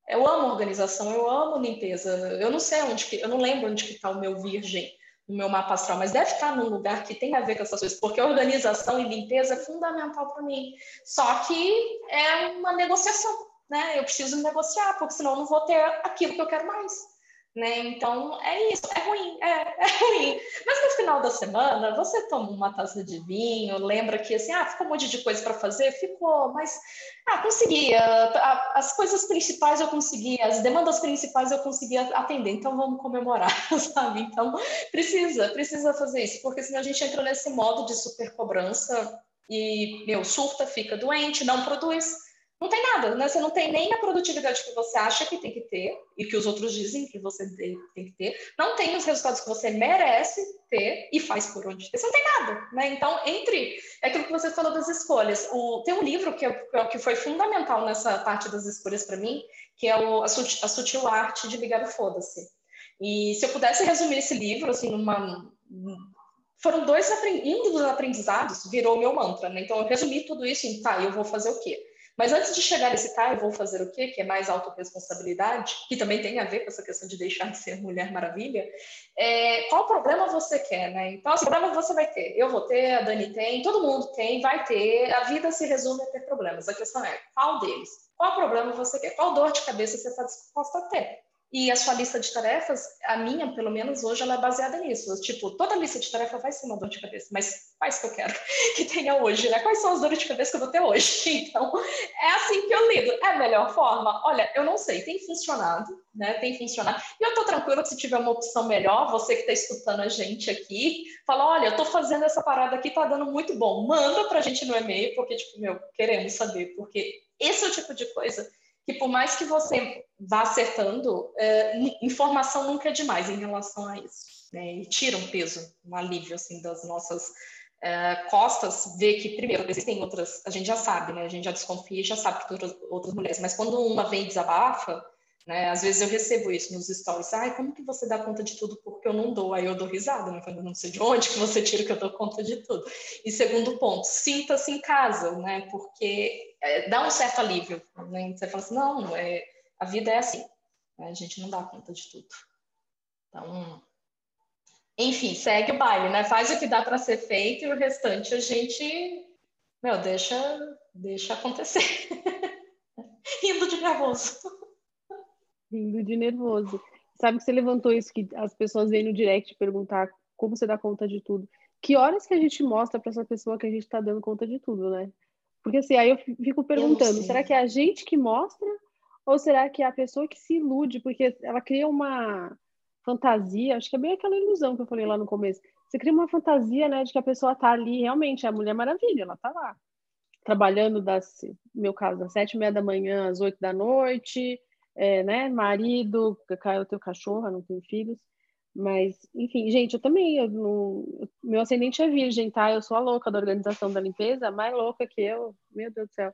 Eu amo organização, eu amo limpeza. Eu não sei onde que, eu não lembro onde que está o meu virgem no meu mapa astral, mas deve estar num lugar que tem a ver com essas coisas, porque organização e limpeza é fundamental para mim. Só que é uma negociação, né? Eu preciso negociar, porque senão eu não vou ter aquilo que eu quero mais. Né? Então, é isso, é ruim, é, <laughs> é, ruim. Mas no final da semana, você toma uma taça de vinho, lembra que assim, ah, ficou um monte de coisa para fazer? Ficou, mas ah, conseguia. As coisas principais eu conseguia, as demandas principais eu conseguia atender, então vamos comemorar, <laughs> sabe? Então, precisa, precisa fazer isso, porque senão a gente entra nesse modo de super cobrança e, meu, surta, fica doente, não produz não tem nada, né? Você não tem nem a produtividade que você acha que tem que ter e que os outros dizem que você tem que ter. Não tem os resultados que você merece ter e faz por onde. Você não tem nada, né? Então, entre é aquilo que você falou das escolhas. O, tem um livro que, que foi fundamental nessa parte das escolhas para mim, que é o, a, sutil, a Sutil Arte de Ligar o Foda-se. E se eu pudesse resumir esse livro, assim, numa foram dois um dos aprendizados virou meu mantra, né? Então eu resumi tudo isso em tá, eu vou fazer o quê? Mas antes de chegar nesse tá, eu vou fazer o quê? Que é mais autorresponsabilidade, que também tem a ver com essa questão de deixar de ser <laughs> Mulher Maravilha. É, qual problema você quer, né? Então, assim, problema você vai ter. Eu vou ter, a Dani tem, todo mundo tem, vai ter. A vida se resume a ter problemas. A questão é, qual deles? Qual problema você quer? Qual dor de cabeça você está disposta a ter? E a sua lista de tarefas, a minha, pelo menos hoje, ela é baseada nisso. Tipo, toda lista de tarefa vai ser uma dor de cabeça, mas quais que eu quero <laughs> que tenha hoje, né? Quais são as dores de cabeça que eu vou ter hoje? <laughs> Então, é assim que eu lido. É a melhor forma? Olha, eu não sei, tem funcionado, né? Tem funcionado. E eu tô tranquila que se tiver uma opção melhor, você que está escutando a gente aqui, fala, olha, eu tô fazendo essa parada aqui, tá dando muito bom. Manda pra gente no e-mail, porque, tipo, meu, queremos saber, porque esse é o tipo de coisa que por mais que você vá acertando, é, informação nunca é demais em relação a isso. Né? E tira um peso, um alívio assim das nossas é, costas, ver que primeiro existem outras, a gente já sabe, né? A gente já desconfia, já sabe que tem outras, outras mulheres, mas quando uma vem e desabafa, né? Às vezes eu recebo isso nos stories. Ai, como que você dá conta de tudo porque eu não dou? Aí eu dou risada, né? Eu não sei de onde que você tira que eu dou conta de tudo. E segundo ponto, sinta-se em casa, né? Porque é, dá um certo alívio, né? Você fala assim, não, é, a vida é assim. Né? A gente não dá conta de tudo. Então, enfim, segue o baile, né? Faz o que dá para ser feito e o restante a gente, meu, deixa, deixa acontecer. <laughs> Rindo de nervoso rindo de nervoso. Sabe que você levantou isso, que as pessoas vêm no direct perguntar como você dá conta de tudo. Que horas que a gente mostra para essa pessoa que a gente está dando conta de tudo, né? Porque assim, aí eu fico perguntando, será que é a gente que mostra? Ou será que é a pessoa que se ilude? Porque ela cria uma fantasia, acho que é bem aquela ilusão que eu falei lá no começo. Você cria uma fantasia, né, de que a pessoa tá ali, realmente, é a Mulher Maravilha, ela tá lá. Trabalhando, das, no meu caso, das sete e meia da manhã às oito da noite, é, né, marido, eu tenho cachorra, não tenho filhos, mas, enfim, gente, eu também, eu não, meu ascendente é virgem, tá? Eu sou a louca da organização da limpeza, mais louca que eu, meu Deus do céu.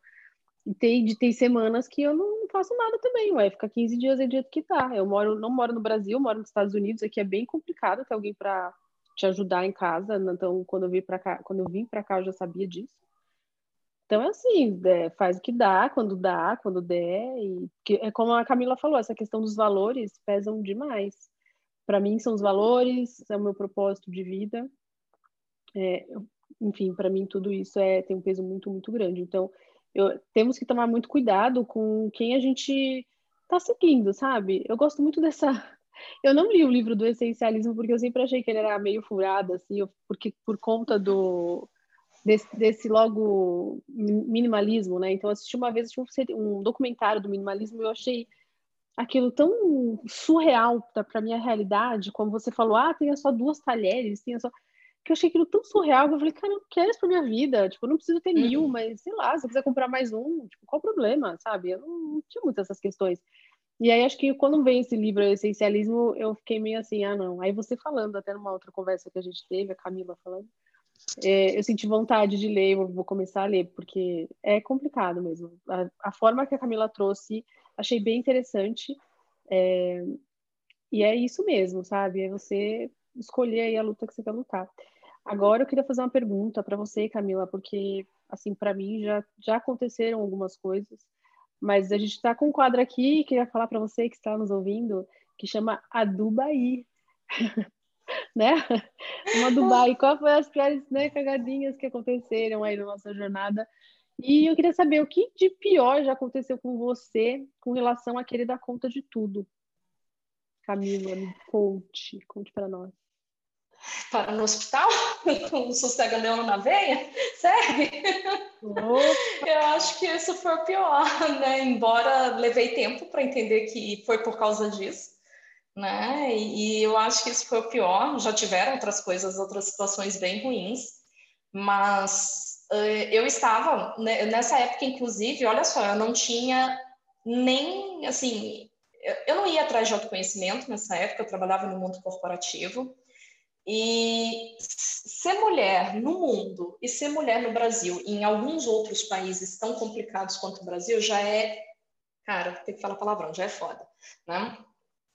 E tem, tem semanas que eu não faço nada também, ué, fica 15 dias aí do que tá. Eu moro, não moro no Brasil, moro nos Estados Unidos, aqui é bem complicado ter alguém para te ajudar em casa, então quando eu vim para cá, quando eu vim para cá eu já sabia disso. Então é assim, é, faz o que dá, quando dá, quando der, e que, é como a Camila falou, essa questão dos valores pesam demais. Para mim são os valores, é o meu propósito de vida. É, enfim, para mim tudo isso é tem um peso muito muito grande. Então eu, temos que tomar muito cuidado com quem a gente está seguindo, sabe? Eu gosto muito dessa. <laughs> Eu não li o livro do essencialismo porque eu sempre achei que ele era meio furado, assim, porque por conta do desse, desse logo minimalismo, né? Então, eu assisti uma vez assisti um, um documentário do minimalismo e eu achei aquilo tão surreal para minha realidade, como você falou, ah, tem só duas talheres, tem só que eu achei aquilo tão surreal, que eu falei, cara, eu quero isso pra minha vida, tipo, eu não preciso ter mil, uhum. mas sei lá, se eu quiser comprar mais um, tipo, qual o problema, sabe? Eu não, não tinha muitas essas questões. E aí, acho que quando vem esse livro, Essencialismo, eu fiquei meio assim, ah, não. Aí você falando, até numa outra conversa que a gente teve, a Camila falando, é, eu senti vontade de ler, eu vou começar a ler, porque é complicado mesmo. A, a forma que a Camila trouxe, achei bem interessante, é, e é isso mesmo, sabe? É você escolher aí a luta que você quer lutar. Agora eu queria fazer uma pergunta para você, Camila, porque assim para mim já já aconteceram algumas coisas, mas a gente está com um quadro aqui queria falar para você que está nos ouvindo que chama a Dubai, <laughs> né? <laughs> Uma Dubai. Qual foi as piores né, cagadinhas que aconteceram aí na nossa jornada? E eu queria saber o que de pior já aconteceu com você com relação a querer dar conta de tudo. Camila, me conte, conte para nós para no hospital <laughs> com um sossega-leão na veia? Serve? Eu acho que isso foi o pior, né? Embora levei tempo para entender que foi por causa disso, né? E, e eu acho que isso foi o pior. Já tiveram outras coisas, outras situações bem ruins, mas uh, eu estava né, nessa época, inclusive, olha só, eu não tinha nem assim. Eu não ia atrás de autoconhecimento nessa época, eu trabalhava no mundo corporativo. E ser mulher no mundo e ser mulher no Brasil e em alguns outros países tão complicados quanto o Brasil já é, cara, tem que falar palavrão, já é foda, né?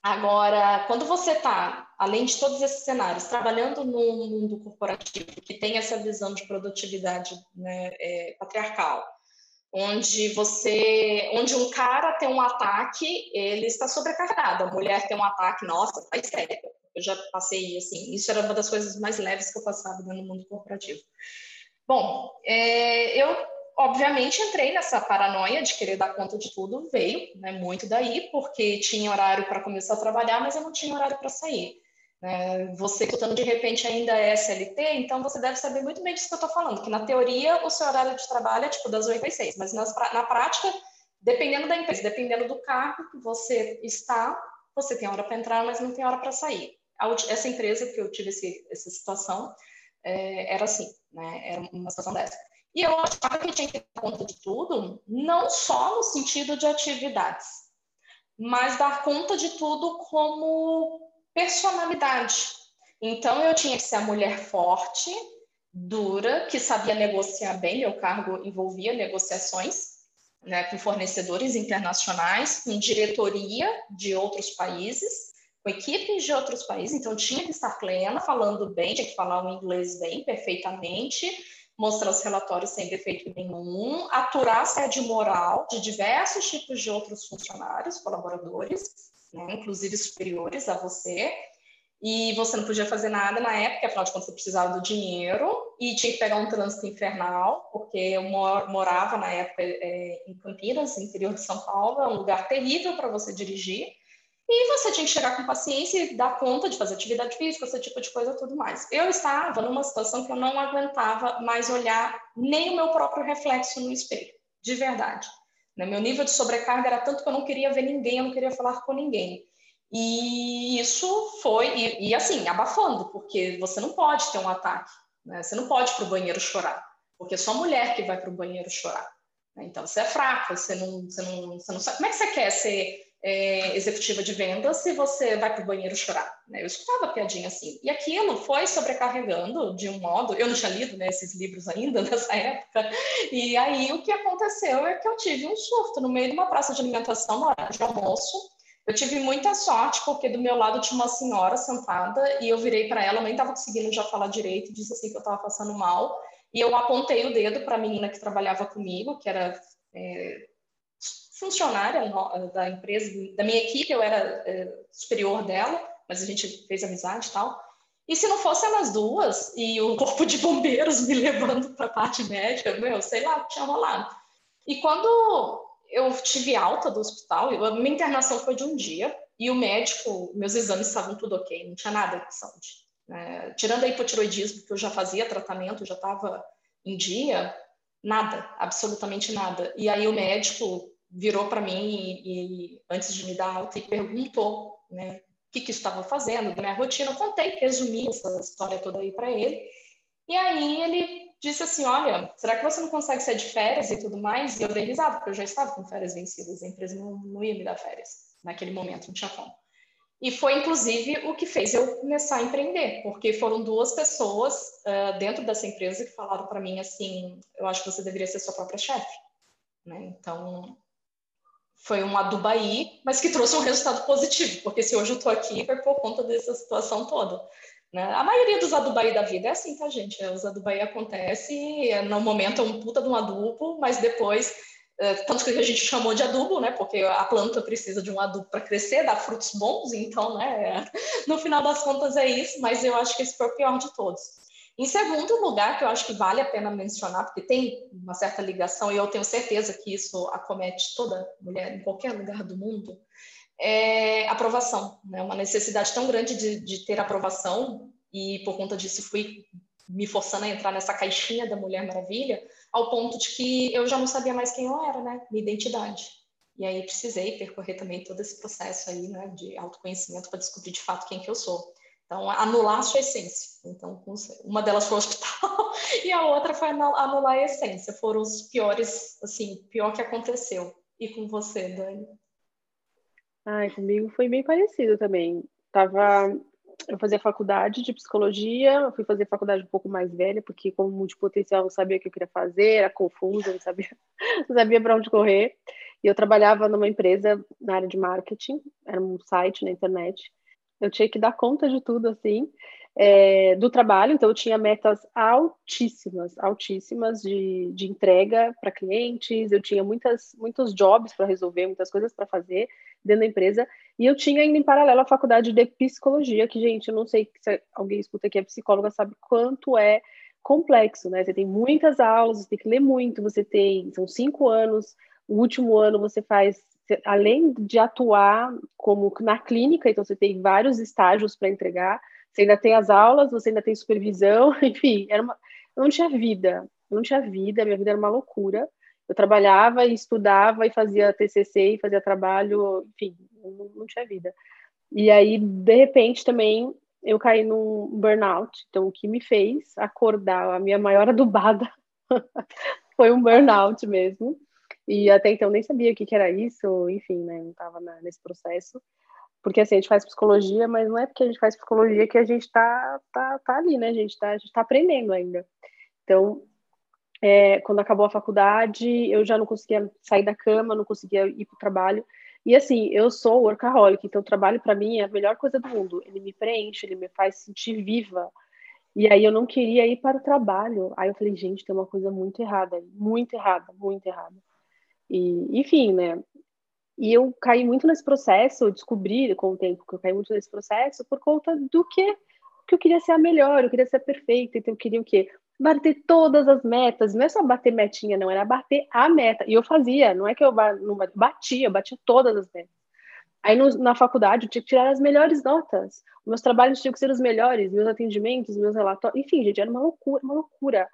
Agora, quando você está, além de todos esses cenários, trabalhando no mundo corporativo, que tem essa visão de produtividade né, é, patriarcal, onde você, onde um cara tem um ataque, ele está sobrecarregado, a mulher tem um ataque, nossa, tá histérica. Eu já passei, assim, isso era uma das coisas mais leves que eu passava no mundo corporativo. Bom, é, eu obviamente entrei nessa paranoia de querer dar conta de tudo, veio né, muito daí, porque tinha horário para começar a trabalhar, mas eu não tinha horário para sair. É, você escutando de repente ainda é SLT, então você deve saber muito bem disso que eu estou falando, que na teoria o seu horário de trabalho é tipo das 8 às 6, mas nas, na prática, dependendo da empresa, dependendo do cargo que você está, você tem hora para entrar, mas não tem hora para sair essa empresa que eu tive esse, essa situação é, era assim, né? Era uma situação dessa. E eu achava que tinha que dar conta de tudo, não só no sentido de atividades, mas dar conta de tudo como personalidade. Então eu tinha que ser a mulher forte, dura, que sabia negociar bem. Meu cargo envolvia negociações né, com fornecedores internacionais, com diretoria de outros países com equipes de outros países, então tinha que estar plena, falando bem, tinha que falar o inglês bem, perfeitamente, mostrar os relatórios sem defeito nenhum, aturar assédio moral de diversos tipos de outros funcionários, colaboradores, né, inclusive superiores a você, e você não podia fazer nada na época, afinal de contas você precisava do dinheiro e tinha que pegar um trânsito infernal, porque eu morava na época é, em Campinas, interior de São Paulo, é um lugar terrível para você dirigir, e você tinha que chegar com paciência e dar conta de fazer atividade física, esse tipo de coisa tudo mais. Eu estava numa situação que eu não aguentava mais olhar nem o meu próprio reflexo no espelho, de verdade. Né? Meu nível de sobrecarga era tanto que eu não queria ver ninguém, eu não queria falar com ninguém. E isso foi, e, e assim, abafando, porque você não pode ter um ataque, né? você não pode ir para o banheiro chorar, porque é só mulher que vai para o banheiro chorar. Né? Então você é fraca, você não, você, não, você não sabe. Como é que você quer ser é, executiva de vendas se você vai para o banheiro chorar. Né? Eu escutava piadinha assim. E aquilo foi sobrecarregando de um modo. Eu não tinha lido né, esses livros ainda <laughs> nessa época. E aí o que aconteceu é que eu tive um surto no meio de uma praça de alimentação, no horário de almoço. Eu tive muita sorte, porque do meu lado tinha uma senhora sentada e eu virei para ela, nem estava conseguindo já falar direito, disse assim que eu estava passando mal. E eu apontei o dedo para a menina que trabalhava comigo, que era é, funcionária da empresa, da minha equipe, eu era é, superior dela, mas a gente fez amizade e tal. E se não fossem elas duas e o <laughs> corpo de bombeiros me levando para a parte médica, meu, sei lá, tinha rolado. E quando eu tive alta do hospital, eu, minha internação foi de um dia, e o médico, meus exames estavam tudo ok, não tinha nada de saúde. É, tirando a hipotiroidismo, que eu já fazia tratamento, já estava em dia, nada, absolutamente nada. E aí o médico virou para mim e, e, antes de me dar alta e perguntou, né, o que que estava fazendo, da minha rotina. Eu contei, resumi essa história toda aí para ele. E aí ele disse assim, olha, será que você não consegue sair de férias e tudo mais? E eu dei risada, porque eu já estava com férias vencidas, a empresa não, não ia me dar férias naquele momento, tinha como. E foi, inclusive, o que fez eu começar a empreender, porque foram duas pessoas uh, dentro dessa empresa que falaram para mim assim: eu acho que você deveria ser sua própria chefe. Né? Então, foi um adubaí, mas que trouxe um resultado positivo, porque se hoje eu estou aqui foi por conta dessa situação toda. Né? A maioria dos adubaí da vida é assim, tá, gente? Os adubaí acontece, no momento é um puta de um adubo, mas depois, é, tanto que a gente chamou de adubo, né? Porque a planta precisa de um adubo para crescer, dar frutos bons, então, né? <laughs> No final das contas é isso, mas eu acho que esse foi o pior de todos. Em segundo lugar, que eu acho que vale a pena mencionar, porque tem uma certa ligação, e eu tenho certeza que isso acomete toda mulher em qualquer lugar do mundo, é aprovação. Né? Uma necessidade tão grande de, de ter aprovação, e por conta disso fui me forçando a entrar nessa caixinha da Mulher Maravilha, ao ponto de que eu já não sabia mais quem eu era, né? Minha identidade. E aí precisei percorrer também todo esse processo aí, né, de autoconhecimento para descobrir de fato quem que eu sou. Então, anular a sua essência. Então, uma delas foi o hospital <laughs> e a outra foi anular a essência. Foram os piores, assim, pior que aconteceu. E com você, Dani? Ai, comigo foi bem parecido também. Tava, eu fazia faculdade de psicologia, eu fui fazer faculdade um pouco mais velha, porque como multipotencial não sabia o que eu queria fazer, era confusa, não sabia, <laughs> não sabia para onde correr. E eu trabalhava numa empresa na área de marketing, era um site na internet, eu tinha que dar conta de tudo, assim, é, do trabalho, então eu tinha metas altíssimas, altíssimas de, de entrega para clientes, eu tinha muitas, muitos jobs para resolver, muitas coisas para fazer dentro da empresa, e eu tinha ainda em paralelo a faculdade de psicologia, que, gente, eu não sei se alguém escuta que é psicóloga, sabe quanto é complexo, né? Você tem muitas aulas, você tem que ler muito, você tem, são cinco anos, o último ano você faz além de atuar como na clínica, então você tem vários estágios para entregar, você ainda tem as aulas, você ainda tem supervisão, <laughs> enfim, era uma, eu não tinha vida, não tinha vida, minha vida era uma loucura. Eu trabalhava e estudava e fazia TCC e fazia trabalho, enfim, não, não tinha vida. E aí, de repente, também eu caí num burnout. Então, o que me fez acordar, a minha maior adubada <laughs> foi um burnout mesmo. E até então nem sabia o que, que era isso, enfim, né? Não estava nesse processo. Porque assim, a gente faz psicologia, mas não é porque a gente faz psicologia que a gente está tá, tá ali, né? A gente está tá aprendendo ainda. Então, é, quando acabou a faculdade, eu já não conseguia sair da cama, não conseguia ir para o trabalho. E assim, eu sou workaholic, então o trabalho para mim é a melhor coisa do mundo. Ele me preenche, ele me faz sentir viva. E aí eu não queria ir para o trabalho. Aí eu falei, gente, tem uma coisa muito errada, muito errada, muito errada. E, enfim, né? E eu caí muito nesse processo, descobri com o tempo que eu caí muito nesse processo por conta do que, que eu queria ser a melhor, eu queria ser perfeita, então eu queria o quê? Bater todas as metas, não é só bater metinha, não, era bater a meta. E eu fazia, não é que eu batia, eu batia todas as metas. Aí no, na faculdade eu tinha que tirar as melhores notas, meus trabalhos tinham que ser os melhores, meus atendimentos, meus relatórios, enfim, gente, era uma loucura, uma loucura.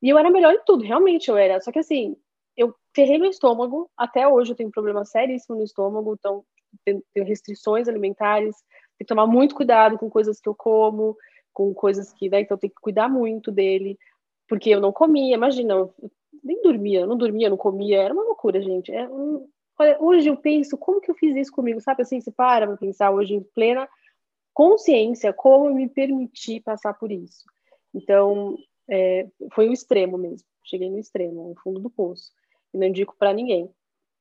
E eu era melhor em tudo, realmente eu era. Só que assim, eu ferrei meu estômago, até hoje eu tenho um problema seríssimo no estômago, então tenho, restrições alimentares, tenho que tomar muito cuidado com coisas que eu como, com coisas que, né, então eu tenho que cuidar muito dele, porque eu não comia, imagina, eu nem dormia, não dormia, não comia, era uma loucura, gente, é um, Olha, hoje eu penso, como que eu fiz isso comigo? Sabe assim, se para para pensar hoje em plena consciência, como eu me permiti passar por isso. Então, é, foi o extremo mesmo. Cheguei no extremo, no fundo do poço. E não indico para ninguém.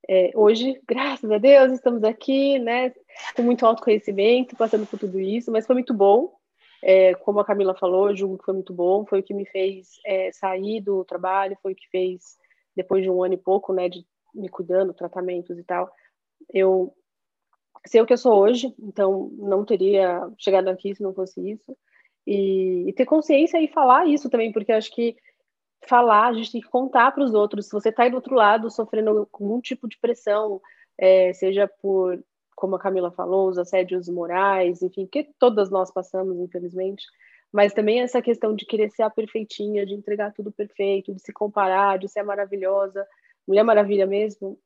É, hoje, <laughs> graças a Deus, estamos aqui, né, com muito autoconhecimento, passando por tudo isso, mas foi muito bom. É, como a Camila falou, eu julgo que foi muito bom, foi o que me fez é, sair do trabalho, foi o que fez, depois de um ano e pouco, né, de me cuidando, tratamentos e tal, eu ser o que eu sou hoje, então não teria chegado aqui se não fosse isso. E, e ter consciência e falar isso também, porque acho que falar, a gente tem que contar para os outros. Se você está aí do outro lado sofrendo algum tipo de pressão, é, seja por, como a Camila falou, os assédios morais, enfim, que todas nós passamos, infelizmente, mas também essa questão de querer ser a perfeitinha, de entregar tudo perfeito, de se comparar, de ser maravilhosa, Mulher Maravilha mesmo,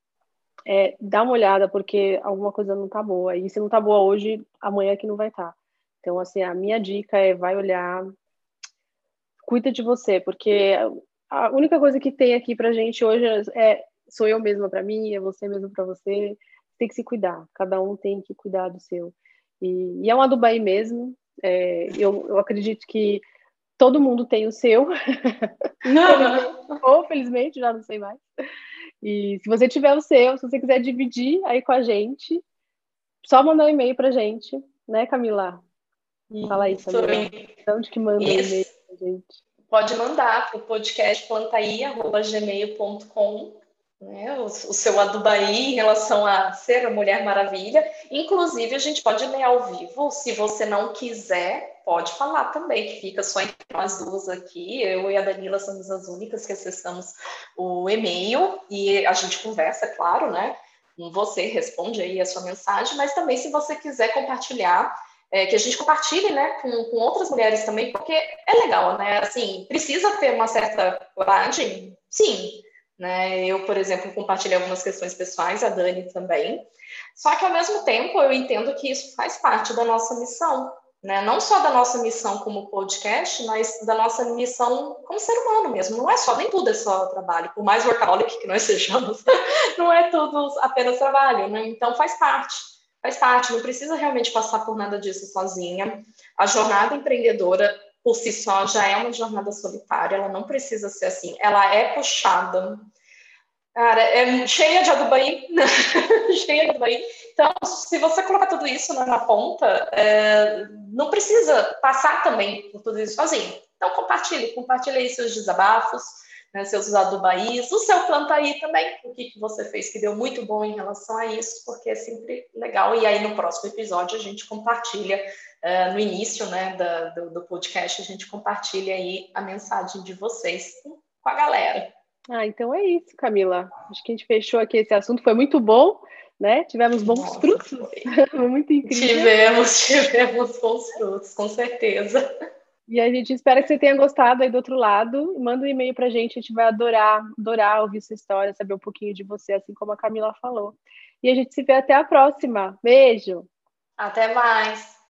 é, dá uma olhada, porque alguma coisa não tá boa. E se não tá boa hoje, amanhã é que não vai estar. Tá. Então, assim, a minha dica é vai olhar, cuida de você, porque a única coisa que tem aqui pra gente hoje é sou eu mesma para mim, é você mesmo para você. Tem que se cuidar, cada um tem que cuidar do seu. E, e é uma Dubai mesmo. É, eu, eu acredito que todo mundo tem o seu. <laughs> Ou felizmente, já não sei mais. E se você tiver o seu, se você quiser dividir aí com a gente, só mandar um e-mail pra gente, né, Camila? Fala aí, Camila. De onde que manda um e-mail gente? Pode mandar para o podcast plantaí.gmail.com né, o, o, seu adubaí em relação a ser a Mulher Maravilha. Inclusive, a gente pode ler ao vivo, se você não quiser, pode falar também, que fica só entre nós duas aqui. Eu e a Danila somos as únicas que acessamos o e-mail e a gente conversa, claro, né? Você responde aí a sua mensagem, mas também se você quiser compartilhar, é, que a gente compartilhe, né, com, com outras mulheres também, porque é legal, né? Assim, precisa ter uma certa coragem, sim, né? Eu, por exemplo, compartilhei algumas questões pessoais, a Dani também. Só que, ao mesmo tempo, eu entendo que isso faz parte da nossa missão, né? Não só da nossa missão como podcast, mas da nossa missão como ser humano mesmo. Não é só, nem tudo é só trabalho. Por mais workaholic que nós <laughs> sejamos, não é tudo apenas trabalho, né? Então, faz parte. Faz parte, não precisa realmente passar por nada disso sozinha. A jornada empreendedora por si só já é uma jornada solitária, ela não precisa ser assim, ela é puxada. Cara, é cheia de adubaí, <laughs> cheia de adubaí. Então, se você colocar tudo isso na, ponta, é, não precisa passar também por tudo isso sozinho. Então, compartilhe, compartilhe aí seus desabafos, né, seus adubaís, o seu plantaí também, o que, que você fez que deu muito bom em relação a isso, porque é sempre legal. E aí, no próximo episódio, a gente compartilha Uh, no início né, da, do, do, podcast, a gente compartilha aí a mensagem de vocês com a galera. Ah, então é isso, Camila. Acho que a gente fechou aqui esse assunto, foi muito bom, né? Tivemos bons Nossa, frutos, foi <laughs> muito incrível. Tivemos, <laughs> tivemos bons frutos, com certeza. E a gente espera que você tenha gostado aí do outro lado. Manda um e-mail pra gente, a gente vai adorar, adorar ouvir sua história, saber um pouquinho de você, assim como a Camila falou. E a gente se vê até a próxima. Beijo! Até mais!